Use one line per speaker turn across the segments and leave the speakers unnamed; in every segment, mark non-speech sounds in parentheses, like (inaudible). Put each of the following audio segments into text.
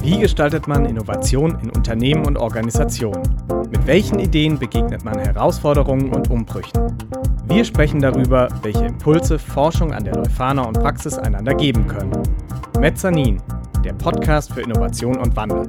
Wie gestaltet man Innovation in Unternehmen und Organisationen? Mit welchen Ideen begegnet man Herausforderungen und Umbrüchen? Wir sprechen darüber, welche Impulse Forschung an der Leuphana und Praxis einander geben können. Mezzanin, der Podcast für Innovation und Wandel.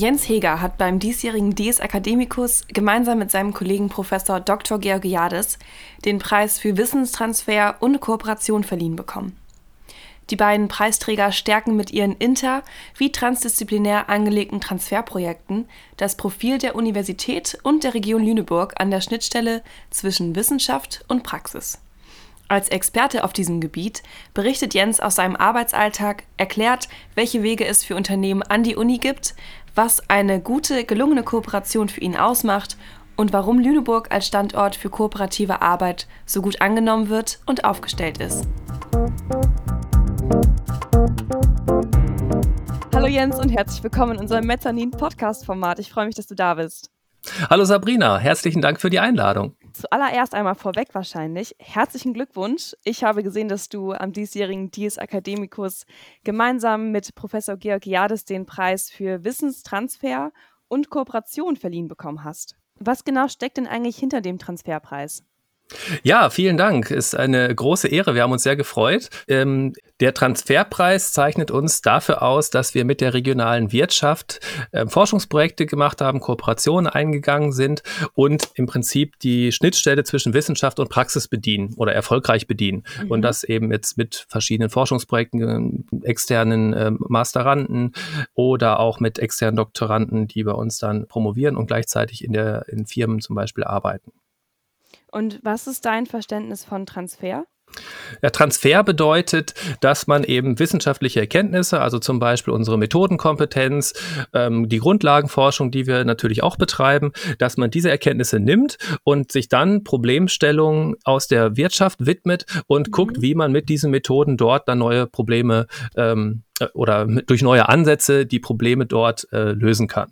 Jens Heger hat beim diesjährigen Dies Academicus gemeinsam mit seinem Kollegen Professor Dr. Georgiades den Preis für Wissenstransfer und Kooperation verliehen bekommen. Die beiden Preisträger stärken mit ihren inter- wie transdisziplinär angelegten Transferprojekten das Profil der Universität und der Region Lüneburg an der Schnittstelle zwischen Wissenschaft und Praxis. Als Experte auf diesem Gebiet berichtet Jens aus seinem Arbeitsalltag, erklärt, welche Wege es für Unternehmen an die Uni gibt, was eine gute, gelungene Kooperation für ihn ausmacht und warum Lüneburg als Standort für kooperative Arbeit so gut angenommen wird und aufgestellt ist. Hallo Jens und herzlich willkommen in unserem Mezzanin Podcast Format. Ich freue mich, dass du da bist.
Hallo Sabrina, herzlichen Dank für die Einladung.
Zuallererst einmal vorweg wahrscheinlich. Herzlichen Glückwunsch. Ich habe gesehen, dass du am diesjährigen Dies Academicus gemeinsam mit Professor Georgiades den Preis für Wissenstransfer und Kooperation verliehen bekommen hast. Was genau steckt denn eigentlich hinter dem Transferpreis?
Ja, vielen Dank. Ist eine große Ehre. Wir haben uns sehr gefreut. Ähm, der Transferpreis zeichnet uns dafür aus, dass wir mit der regionalen Wirtschaft äh, Forschungsprojekte gemacht haben, Kooperationen eingegangen sind und im Prinzip die Schnittstelle zwischen Wissenschaft und Praxis bedienen oder erfolgreich bedienen. Mhm. Und das eben jetzt mit verschiedenen Forschungsprojekten, äh, externen äh, Masteranden oder auch mit externen Doktoranden, die bei uns dann promovieren und gleichzeitig in, der, in Firmen zum Beispiel arbeiten.
Und was ist dein Verständnis von Transfer?
Ja, Transfer bedeutet, dass man eben wissenschaftliche Erkenntnisse, also zum Beispiel unsere Methodenkompetenz, ähm, die Grundlagenforschung, die wir natürlich auch betreiben, dass man diese Erkenntnisse nimmt und sich dann Problemstellungen aus der Wirtschaft widmet und mhm. guckt, wie man mit diesen Methoden dort dann neue Probleme ähm, äh, oder durch neue Ansätze die Probleme dort äh, lösen kann.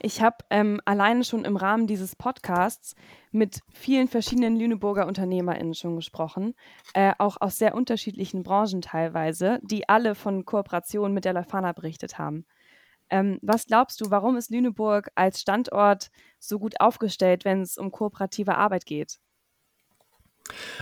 Ich habe ähm, alleine schon im Rahmen dieses Podcasts mit vielen verschiedenen Lüneburger UnternehmerInnen schon gesprochen, äh, auch aus sehr unterschiedlichen Branchen teilweise, die alle von Kooperationen mit der Lafana berichtet haben. Ähm, was glaubst du, warum ist Lüneburg als Standort so gut aufgestellt, wenn es um kooperative Arbeit geht?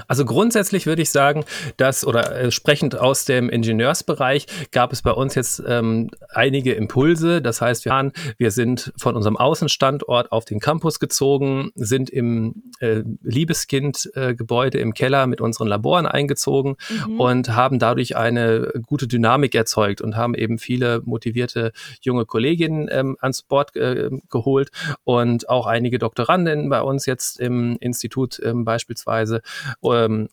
Also grundsätzlich würde ich sagen, dass oder äh, sprechend aus dem Ingenieursbereich gab es bei uns jetzt ähm, einige Impulse. Das heißt, wir, wir sind von unserem Außenstandort auf den Campus gezogen, sind im äh, Liebeskind-Gebäude äh, im Keller mit unseren Laboren eingezogen mhm. und haben dadurch eine gute Dynamik erzeugt und haben eben viele motivierte junge Kolleginnen ähm, ans Bord äh, geholt und auch einige Doktorandinnen bei uns jetzt im Institut ähm, beispielsweise ähm,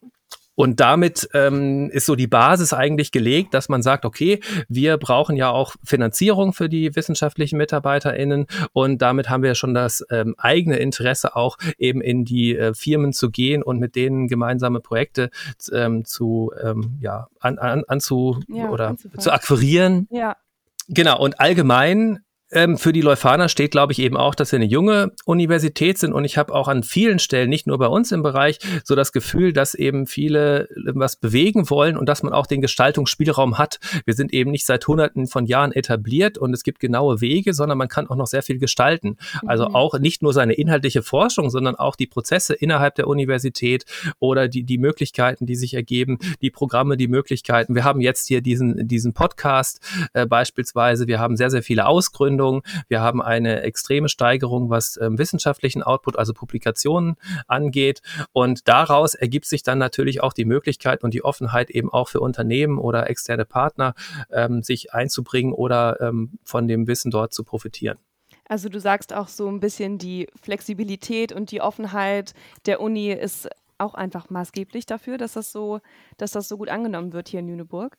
und damit ähm, ist so die Basis eigentlich gelegt, dass man sagt, okay, wir brauchen ja auch Finanzierung für die wissenschaftlichen MitarbeiterInnen und damit haben wir schon das ähm, eigene Interesse auch eben in die äh, Firmen zu gehen und mit denen gemeinsame Projekte ähm, zu ähm, ja an, an, anzu ja, oder zu akquirieren. Ja. Genau, und allgemein ähm, für die Leuphana steht, glaube ich, eben auch, dass wir eine junge Universität sind und ich habe auch an vielen Stellen, nicht nur bei uns im Bereich, so das Gefühl, dass eben viele was bewegen wollen und dass man auch den Gestaltungsspielraum hat. Wir sind eben nicht seit hunderten von Jahren etabliert und es gibt genaue Wege, sondern man kann auch noch sehr viel gestalten. Also mhm. auch nicht nur seine inhaltliche Forschung, sondern auch die Prozesse innerhalb der Universität oder die, die Möglichkeiten, die sich ergeben, die Programme, die Möglichkeiten. Wir haben jetzt hier diesen, diesen Podcast äh, beispielsweise. Wir haben sehr, sehr viele Ausgründungen Anwendungen. Wir haben eine extreme Steigerung, was ähm, wissenschaftlichen Output, also Publikationen angeht. Und daraus ergibt sich dann natürlich auch die Möglichkeit und die Offenheit eben auch für Unternehmen oder externe Partner, ähm, sich einzubringen oder ähm, von dem Wissen dort zu profitieren.
Also du sagst auch so ein bisschen die Flexibilität und die Offenheit der Uni ist auch einfach maßgeblich dafür, dass das so, dass das so gut angenommen wird hier in Lüneburg.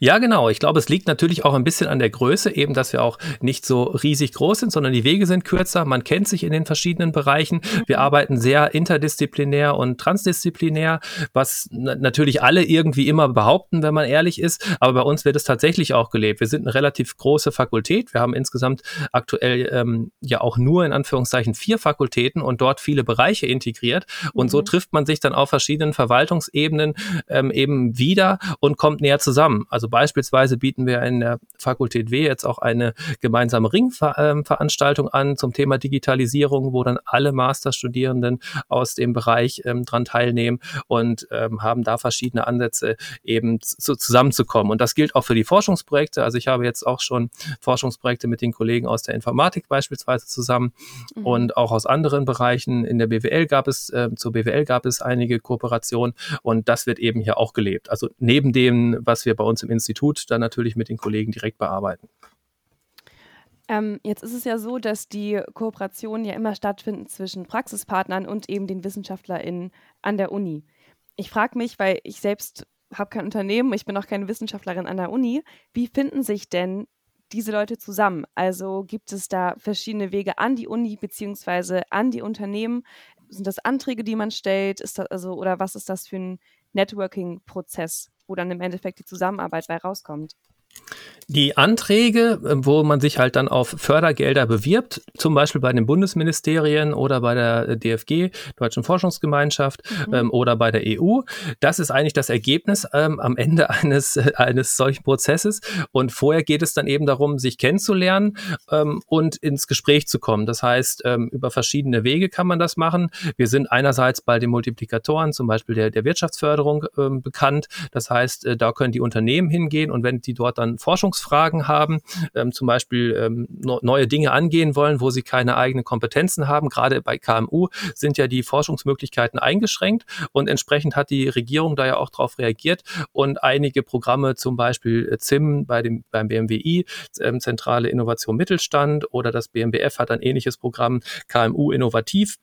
Ja, genau. Ich glaube, es liegt natürlich auch ein bisschen an der Größe, eben, dass wir auch nicht so riesig groß sind, sondern die Wege sind kürzer. Man kennt sich in den verschiedenen Bereichen. Wir mhm. arbeiten sehr interdisziplinär und transdisziplinär, was natürlich alle irgendwie immer behaupten, wenn man ehrlich ist. Aber bei uns wird es tatsächlich auch gelebt. Wir sind eine relativ große Fakultät. Wir haben insgesamt aktuell ähm, ja auch nur in Anführungszeichen vier Fakultäten und dort viele Bereiche integriert. Und mhm. so trifft man sich dann auf verschiedenen Verwaltungsebenen ähm, eben wieder und kommt näher zusammen. Also beispielsweise bieten wir in der Fakultät W jetzt auch eine gemeinsame Ringveranstaltung an zum Thema Digitalisierung, wo dann alle Masterstudierenden aus dem Bereich ähm, dran teilnehmen und ähm, haben da verschiedene Ansätze eben zu, zusammenzukommen. Und das gilt auch für die Forschungsprojekte. Also ich habe jetzt auch schon Forschungsprojekte mit den Kollegen aus der Informatik beispielsweise zusammen mhm. und auch aus anderen Bereichen. In der BWL gab es, äh, zur BWL gab es einige Kooperationen und das wird eben hier auch gelebt. Also neben dem, was wir bei uns im Institut dann natürlich mit den Kollegen direkt bearbeiten.
Ähm, jetzt ist es ja so, dass die Kooperationen ja immer stattfinden zwischen Praxispartnern und eben den WissenschaftlerInnen an der Uni. Ich frage mich, weil ich selbst habe kein Unternehmen, ich bin auch keine Wissenschaftlerin an der Uni, wie finden sich denn diese Leute zusammen? Also gibt es da verschiedene Wege an die Uni beziehungsweise an die Unternehmen? Sind das Anträge, die man stellt? Ist das also, oder was ist das für ein Networking-Prozess? Wo dann im Endeffekt die Zusammenarbeit bei rauskommt.
Die Anträge, äh, wo man sich halt dann auf Fördergelder bewirbt, zum Beispiel bei den Bundesministerien oder bei der DFG, Deutschen Forschungsgemeinschaft mhm. ähm, oder bei der EU, das ist eigentlich das Ergebnis ähm, am Ende (laughs) eines, äh, eines solchen Prozesses. Und vorher geht es dann eben darum, sich kennenzulernen ähm, und ins Gespräch zu kommen. Das heißt, ähm, über verschiedene Wege kann man das machen. Wir sind einerseits bei den Multiplikatoren, zum Beispiel der, der Wirtschaftsförderung, ähm, bekannt. Das heißt, äh, da können die Unternehmen hingehen und wenn die dort dann Forschungs Forschungsfragen haben, ähm, zum Beispiel ähm, no, neue Dinge angehen wollen, wo sie keine eigenen Kompetenzen haben. Gerade bei KMU sind ja die Forschungsmöglichkeiten eingeschränkt und entsprechend hat die Regierung da ja auch darauf reagiert und einige Programme, zum Beispiel äh, ZIM bei dem, beim BMWI, ähm, Zentrale Innovation Mittelstand oder das BMBF hat ein ähnliches Programm KMU Innovativ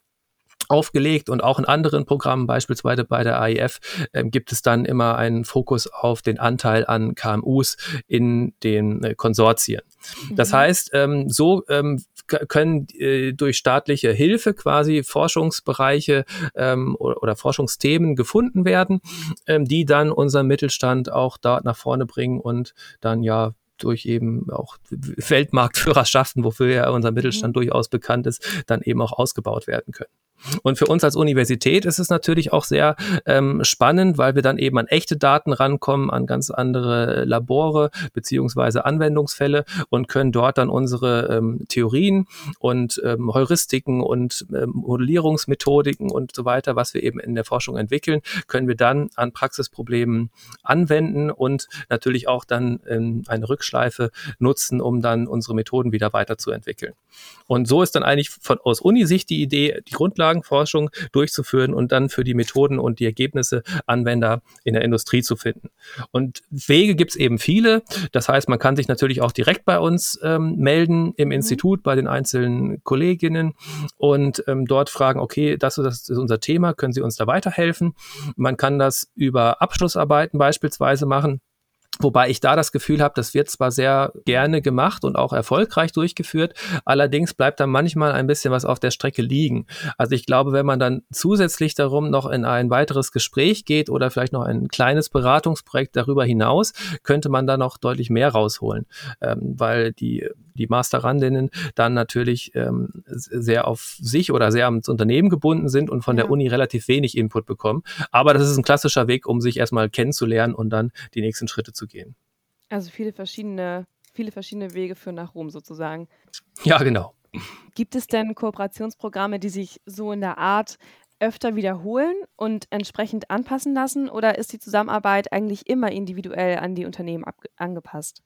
aufgelegt und auch in anderen Programmen, beispielsweise bei der AIF, äh, gibt es dann immer einen Fokus auf den Anteil an KMUs in den äh, Konsortien. Mhm. Das heißt, ähm, so ähm, können äh, durch staatliche Hilfe quasi Forschungsbereiche ähm, oder, oder, Forschungsthemen gefunden werden, ähm, die dann unseren Mittelstand auch da nach vorne bringen und dann ja durch eben auch Weltmarktführerschaften, wofür ja unser Mittelstand mhm. durchaus bekannt ist, dann eben auch ausgebaut werden können. Und für uns als Universität ist es natürlich auch sehr ähm, spannend, weil wir dann eben an echte Daten rankommen, an ganz andere Labore beziehungsweise Anwendungsfälle und können dort dann unsere ähm, Theorien und ähm, Heuristiken und ähm, Modellierungsmethodiken und so weiter, was wir eben in der Forschung entwickeln, können wir dann an Praxisproblemen anwenden und natürlich auch dann ähm, eine Rückschleife nutzen, um dann unsere Methoden wieder weiterzuentwickeln. Und so ist dann eigentlich von aus Unisicht die Idee, die Grundlage Grundlagenforschung durchzuführen und dann für die Methoden und die Ergebnisse Anwender in der Industrie zu finden. Und Wege gibt es eben viele. Das heißt, man kann sich natürlich auch direkt bei uns ähm, melden im mhm. Institut, bei den einzelnen Kolleginnen und ähm, dort fragen, okay, das, das ist unser Thema, können Sie uns da weiterhelfen? Man kann das über Abschlussarbeiten beispielsweise machen. Wobei ich da das Gefühl habe, das wird zwar sehr gerne gemacht und auch erfolgreich durchgeführt, allerdings bleibt da manchmal ein bisschen was auf der Strecke liegen. Also ich glaube, wenn man dann zusätzlich darum noch in ein weiteres Gespräch geht oder vielleicht noch ein kleines Beratungsprojekt darüber hinaus, könnte man da noch deutlich mehr rausholen, ähm, weil die die Masterandinnen dann natürlich ähm, sehr auf sich oder sehr ans Unternehmen gebunden sind und von ja. der Uni relativ wenig Input bekommen. Aber das ist ein klassischer Weg, um sich erstmal kennenzulernen und dann die nächsten Schritte zu gehen.
Also viele verschiedene, viele verschiedene Wege führen nach Rom sozusagen.
Ja, genau.
Gibt es denn Kooperationsprogramme, die sich so in der Art öfter wiederholen und entsprechend anpassen lassen oder ist die Zusammenarbeit eigentlich immer individuell an die Unternehmen angepasst?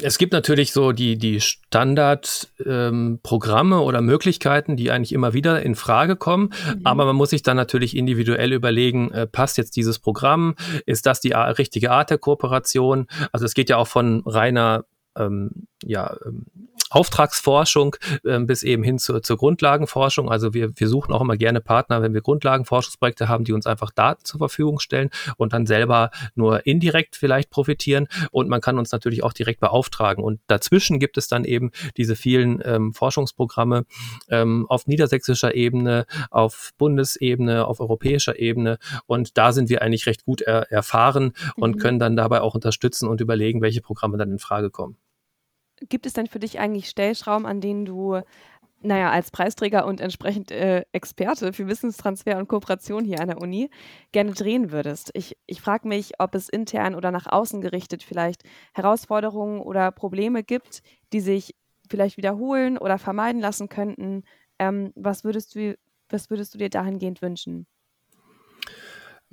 Es gibt natürlich so die, die Standardprogramme ähm, oder Möglichkeiten, die eigentlich immer wieder in Frage kommen. Mhm. Aber man muss sich dann natürlich individuell überlegen, äh, passt jetzt dieses Programm? Ist das die richtige Art der Kooperation? Also es geht ja auch von reiner ähm, ja, ähm, Auftragsforschung äh, bis eben hin zur, zur Grundlagenforschung. Also wir, wir suchen auch immer gerne Partner, wenn wir Grundlagenforschungsprojekte haben, die uns einfach Daten zur Verfügung stellen und dann selber nur indirekt vielleicht profitieren. Und man kann uns natürlich auch direkt beauftragen. Und dazwischen gibt es dann eben diese vielen ähm, Forschungsprogramme ähm, auf niedersächsischer Ebene, auf Bundesebene, auf europäischer Ebene. Und da sind wir eigentlich recht gut er erfahren und mhm. können dann dabei auch unterstützen und überlegen, welche Programme dann in Frage kommen
gibt es denn für dich eigentlich Stellschrauben, an denen du, naja, als Preisträger und entsprechend äh, Experte für Wissenstransfer und Kooperation hier an der Uni gerne drehen würdest? Ich, ich frage mich, ob es intern oder nach außen gerichtet vielleicht Herausforderungen oder Probleme gibt, die sich vielleicht wiederholen oder vermeiden lassen könnten. Ähm, was, würdest du, was würdest du dir dahingehend wünschen?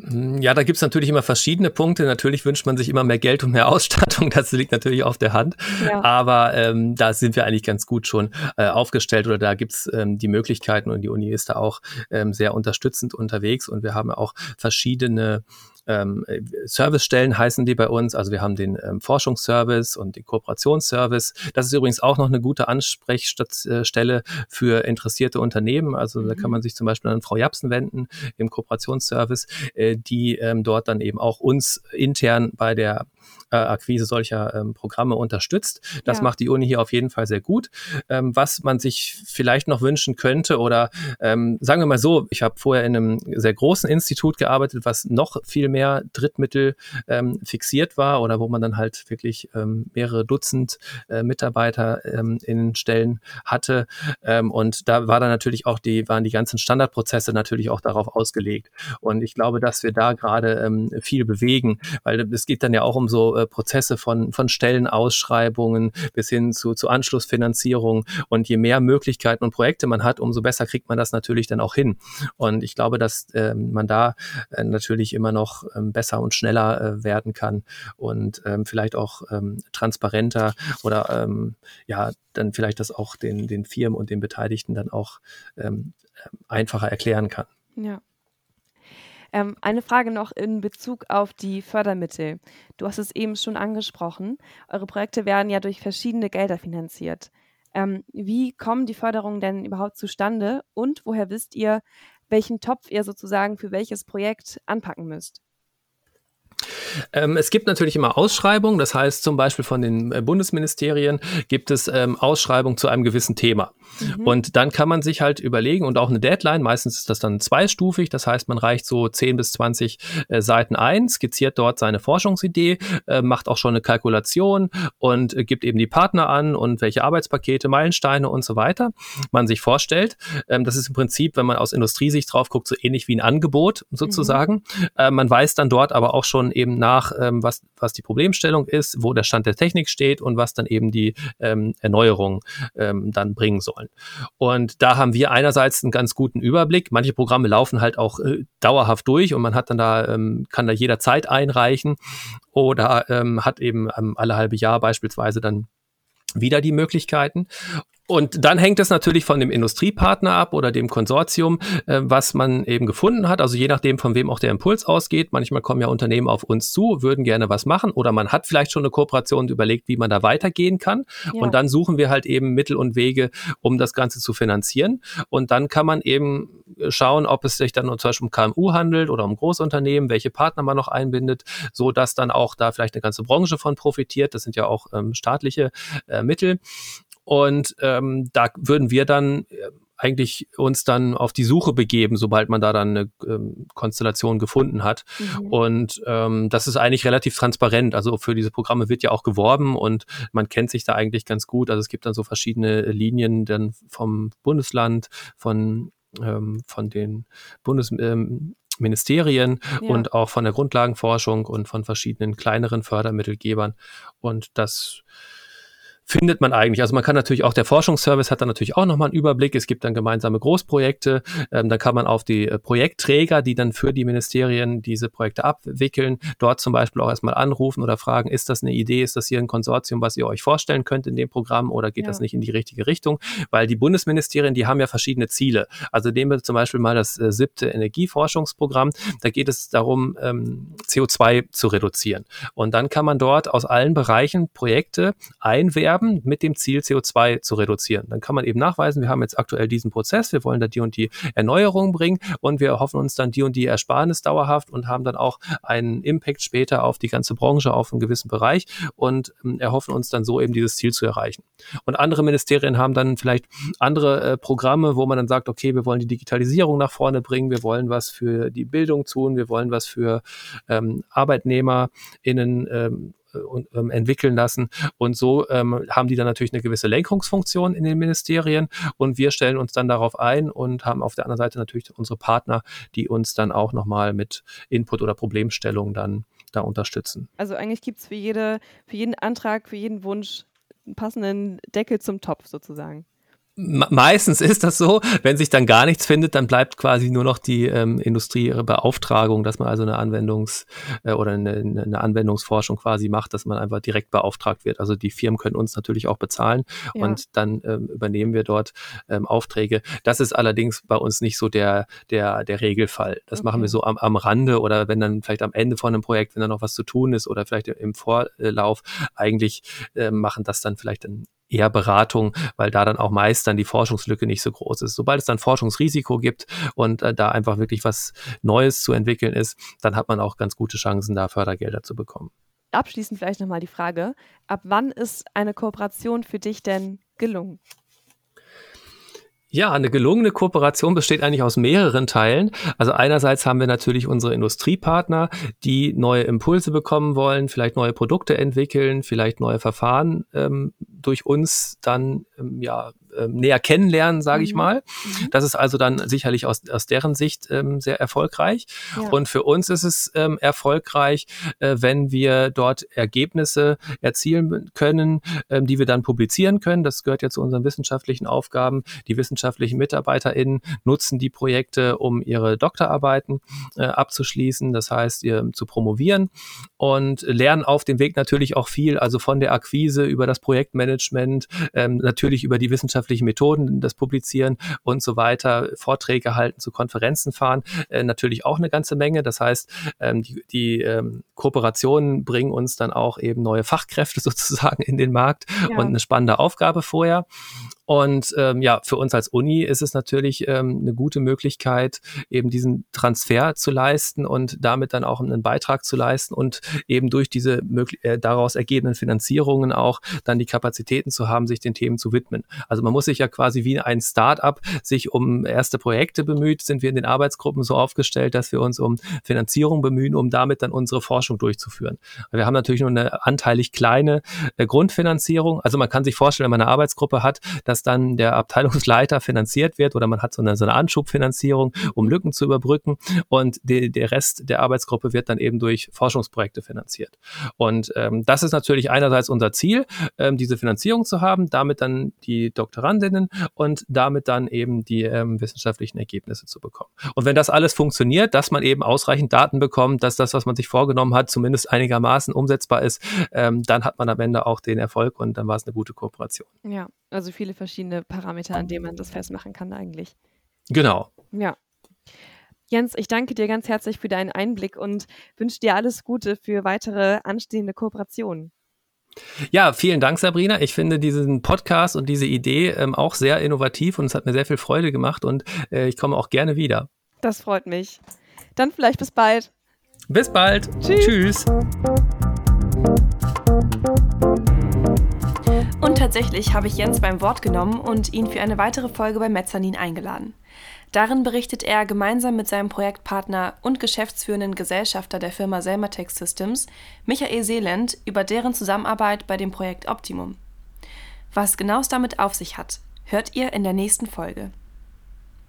Hm, ja, da gibt's natürlich immer verschiedene Punkte. Natürlich wünscht man sich immer mehr Geld und mehr (laughs) Ausstattung. Das liegt natürlich auf der Hand. Ja. Aber ähm, da sind wir eigentlich ganz gut schon äh, aufgestellt oder da gibt's ähm, die Möglichkeiten und die Uni ist da auch ähm, sehr unterstützend unterwegs und wir haben auch verschiedene ähm, Servicestellen heißen die bei uns. Also wir haben den ähm, Forschungsservice und den Kooperationsservice. Das ist übrigens auch noch eine gute Ansprechstelle für interessierte Unternehmen. Also da kann mhm. man sich zum Beispiel an Frau Japsen wenden im Kooperationsservice, äh, die ähm, dort dann eben auch uns intern bei der äh, Akquise solcher ähm, Programme unterstützt. Das ja. macht die Uni hier auf jeden Fall sehr gut. Ähm, was man sich vielleicht noch wünschen könnte oder ähm, sagen wir mal so, ich habe vorher in einem sehr großen Institut gearbeitet, was noch viel mehr Drittmittel ähm, fixiert war oder wo man dann halt wirklich ähm, mehrere Dutzend äh, Mitarbeiter ähm, in Stellen hatte. Ähm, und da war dann natürlich auch die, waren die ganzen Standardprozesse natürlich auch darauf ausgelegt. Und ich glaube, dass wir da gerade ähm, viel bewegen, weil es geht dann ja auch um so äh, Prozesse von, von Stellenausschreibungen bis hin zu, zu Anschlussfinanzierung. Und je mehr Möglichkeiten und Projekte man hat, umso besser kriegt man das natürlich dann auch hin. Und ich glaube, dass äh, man da äh, natürlich immer noch ähm, besser und schneller äh, werden kann und ähm, vielleicht auch ähm, transparenter oder ähm, ja, dann vielleicht das auch den, den Firmen und den Beteiligten dann auch ähm, einfacher erklären kann.
Ja. Ähm, eine Frage noch in Bezug auf die Fördermittel. Du hast es eben schon angesprochen. Eure Projekte werden ja durch verschiedene Gelder finanziert. Ähm, wie kommen die Förderungen denn überhaupt zustande und woher wisst ihr, welchen Topf ihr sozusagen für welches Projekt anpacken müsst?
Ähm, es gibt natürlich immer Ausschreibungen, das heißt zum Beispiel von den äh, Bundesministerien gibt es ähm, Ausschreibungen zu einem gewissen Thema. Mhm. Und dann kann man sich halt überlegen und auch eine Deadline, meistens ist das dann zweistufig, das heißt man reicht so 10 bis 20 äh, Seiten ein, skizziert dort seine Forschungsidee, äh, macht auch schon eine Kalkulation und äh, gibt eben die Partner an und welche Arbeitspakete, Meilensteine und so weiter man sich vorstellt. Ähm, das ist im Prinzip, wenn man aus Industriesicht drauf guckt, so ähnlich wie ein Angebot sozusagen. Mhm. Man weiß dann dort aber auch schon eben nach, ähm, was, was die Problemstellung ist, wo der Stand der Technik steht und was dann eben die ähm, Erneuerung ähm, dann bringen sollen. Und da haben wir einerseits einen ganz guten Überblick. Manche Programme laufen halt auch äh, dauerhaft durch und man hat dann da, ähm, kann da jederzeit einreichen oder ähm, hat eben ähm, alle halbe Jahr beispielsweise dann wieder die Möglichkeiten. Und dann hängt es natürlich von dem Industriepartner ab oder dem Konsortium, äh, was man eben gefunden hat. Also je nachdem, von wem auch der Impuls ausgeht. Manchmal kommen ja Unternehmen auf uns zu, würden gerne was machen oder man hat vielleicht schon eine Kooperation und überlegt, wie man da weitergehen kann. Ja. Und dann suchen wir halt eben Mittel und Wege, um das Ganze zu finanzieren. Und dann kann man eben schauen, ob es sich dann zum Beispiel um KMU handelt oder um Großunternehmen, welche Partner man noch einbindet, so dass dann auch da vielleicht eine ganze Branche von profitiert. Das sind ja auch ähm, staatliche äh, Mittel. Und ähm, da würden wir dann äh, eigentlich uns dann auf die Suche begeben, sobald man da dann eine ähm, Konstellation gefunden hat. Mhm. Und ähm, das ist eigentlich relativ transparent. Also für diese Programme wird ja auch geworben und man kennt sich da eigentlich ganz gut. Also es gibt dann so verschiedene Linien dann vom Bundesland, von, ähm, von den Bundesministerien ähm, ja. und auch von der Grundlagenforschung und von verschiedenen kleineren Fördermittelgebern. Und das findet man eigentlich? Also man kann natürlich auch, der Forschungsservice hat dann natürlich auch nochmal einen Überblick. Es gibt dann gemeinsame Großprojekte. Ähm, da kann man auf die äh, Projektträger, die dann für die Ministerien diese Projekte abwickeln, dort zum Beispiel auch erstmal anrufen oder fragen, ist das eine Idee, ist das hier ein Konsortium, was ihr euch vorstellen könnt in dem Programm oder geht ja. das nicht in die richtige Richtung? Weil die Bundesministerien, die haben ja verschiedene Ziele. Also nehmen wir zum Beispiel mal das äh, siebte Energieforschungsprogramm. Da geht es darum, ähm, CO2 zu reduzieren. Und dann kann man dort aus allen Bereichen Projekte einwerben, haben, mit dem Ziel, CO2 zu reduzieren. Dann kann man eben nachweisen, wir haben jetzt aktuell diesen Prozess, wir wollen da die und die Erneuerung bringen und wir hoffen uns dann die und die Ersparnis dauerhaft und haben dann auch einen Impact später auf die ganze Branche, auf einen gewissen Bereich und ähm, erhoffen uns dann so eben dieses Ziel zu erreichen. Und andere Ministerien haben dann vielleicht andere äh, Programme, wo man dann sagt, okay, wir wollen die Digitalisierung nach vorne bringen, wir wollen was für die Bildung tun, wir wollen was für ähm, ArbeitnehmerInnen ähm, ähm, entwickeln lassen. Und so ähm, haben die dann natürlich eine gewisse Lenkungsfunktion in den Ministerien und wir stellen uns dann darauf ein und haben auf der anderen Seite natürlich unsere Partner, die uns dann auch nochmal mit Input oder Problemstellung dann da unterstützen.
Also eigentlich gibt es für, jede, für jeden Antrag, für jeden Wunsch einen passenden Deckel zum Topf sozusagen
meistens ist das so. Wenn sich dann gar nichts findet, dann bleibt quasi nur noch die ähm, Beauftragung, dass man also eine Anwendungs- äh, oder eine, eine, Anwendungsforschung quasi macht, dass man einfach direkt beauftragt wird. Also die Firmen können uns natürlich auch bezahlen ja. und dann ähm, übernehmen wir dort ähm, Aufträge. Das ist allerdings bei uns nicht so der, der, der Regelfall. Das okay. machen wir so am, am Rande oder wenn dann vielleicht am Ende von einem Projekt, wenn da noch was zu tun ist oder vielleicht im Vorlauf, eigentlich äh, machen das dann vielleicht dann eher Beratung, weil da dann auch meist dann die Forschungslücke nicht so groß ist. Sobald es dann Forschungsrisiko gibt und äh, da einfach wirklich was Neues zu entwickeln ist, dann hat man auch ganz gute Chancen, da Fördergelder zu bekommen.
Abschließend vielleicht nochmal die Frage, ab wann ist eine Kooperation für dich denn gelungen?
Ja, eine gelungene Kooperation besteht eigentlich aus mehreren Teilen. Also einerseits haben wir natürlich unsere Industriepartner, die neue Impulse bekommen wollen, vielleicht neue Produkte entwickeln, vielleicht neue Verfahren ähm, durch uns dann ähm, ja ähm, näher kennenlernen, sage ich mhm. mal. Mhm. Das ist also dann sicherlich aus, aus deren Sicht ähm, sehr erfolgreich. Ja. Und für uns ist es ähm, erfolgreich, äh, wenn wir dort Ergebnisse erzielen können, ähm, die wir dann publizieren können. Das gehört ja zu unseren wissenschaftlichen Aufgaben. Die wissenschaftlichen MitarbeiterInnen nutzen die Projekte, um ihre Doktorarbeiten äh, abzuschließen, das heißt, ihr, zu promovieren und lernen auf dem Weg natürlich auch viel, also von der Akquise über das Projektmanagement, ähm, natürlich über die wissenschaftlichen wissenschaftlichen Methoden, das Publizieren und so weiter, Vorträge halten, zu Konferenzen fahren, äh, natürlich auch eine ganze Menge. Das heißt, ähm, die, die ähm, Kooperationen bringen uns dann auch eben neue Fachkräfte (laughs) sozusagen in den Markt ja. und eine spannende Aufgabe vorher. Und ähm, ja, für uns als Uni ist es natürlich ähm, eine gute Möglichkeit, eben diesen Transfer zu leisten und damit dann auch einen Beitrag zu leisten und eben durch diese äh, daraus ergebenden Finanzierungen auch dann die Kapazitäten zu haben, sich den Themen zu widmen. Also man muss sich ja quasi wie ein Start-up sich um erste Projekte bemüht, sind wir in den Arbeitsgruppen so aufgestellt, dass wir uns um Finanzierung bemühen, um damit dann unsere Forschung durchzuführen. Wir haben natürlich nur eine anteilig kleine äh, Grundfinanzierung. Also man kann sich vorstellen, wenn man eine Arbeitsgruppe hat, dass dass dann der Abteilungsleiter (laughs) finanziert wird oder man hat so eine, so eine Anschubfinanzierung, um Lücken zu überbrücken und die, der Rest der Arbeitsgruppe wird dann eben durch Forschungsprojekte finanziert. Und ähm, das ist natürlich einerseits unser Ziel, ähm, diese Finanzierung zu haben, damit dann die Doktorandinnen und damit dann eben die ähm, wissenschaftlichen Ergebnisse zu bekommen. Und wenn das alles funktioniert, dass man eben ausreichend Daten bekommt, dass das, was man sich vorgenommen hat, zumindest einigermaßen umsetzbar ist, ähm, dann hat man am Ende auch den Erfolg und dann war es eine gute Kooperation.
Ja, also viele verschiedene Parameter, an denen man das festmachen kann eigentlich.
Genau.
Ja. Jens, ich danke dir ganz herzlich für deinen Einblick und wünsche dir alles Gute für weitere anstehende Kooperationen.
Ja, vielen Dank, Sabrina. Ich finde diesen Podcast und diese Idee ähm, auch sehr innovativ und es hat mir sehr viel Freude gemacht und äh, ich komme auch gerne wieder.
Das freut mich. Dann vielleicht bis bald.
Bis bald. Tschüss. Tschüss.
Tatsächlich habe ich Jens beim Wort genommen und ihn für eine weitere Folge bei Mezzanin eingeladen. Darin berichtet er gemeinsam mit seinem Projektpartner und geschäftsführenden Gesellschafter der Firma Selmatech Systems, Michael Seeland, über deren Zusammenarbeit bei dem Projekt Optimum. Was genau es damit auf sich hat, hört ihr in der nächsten Folge.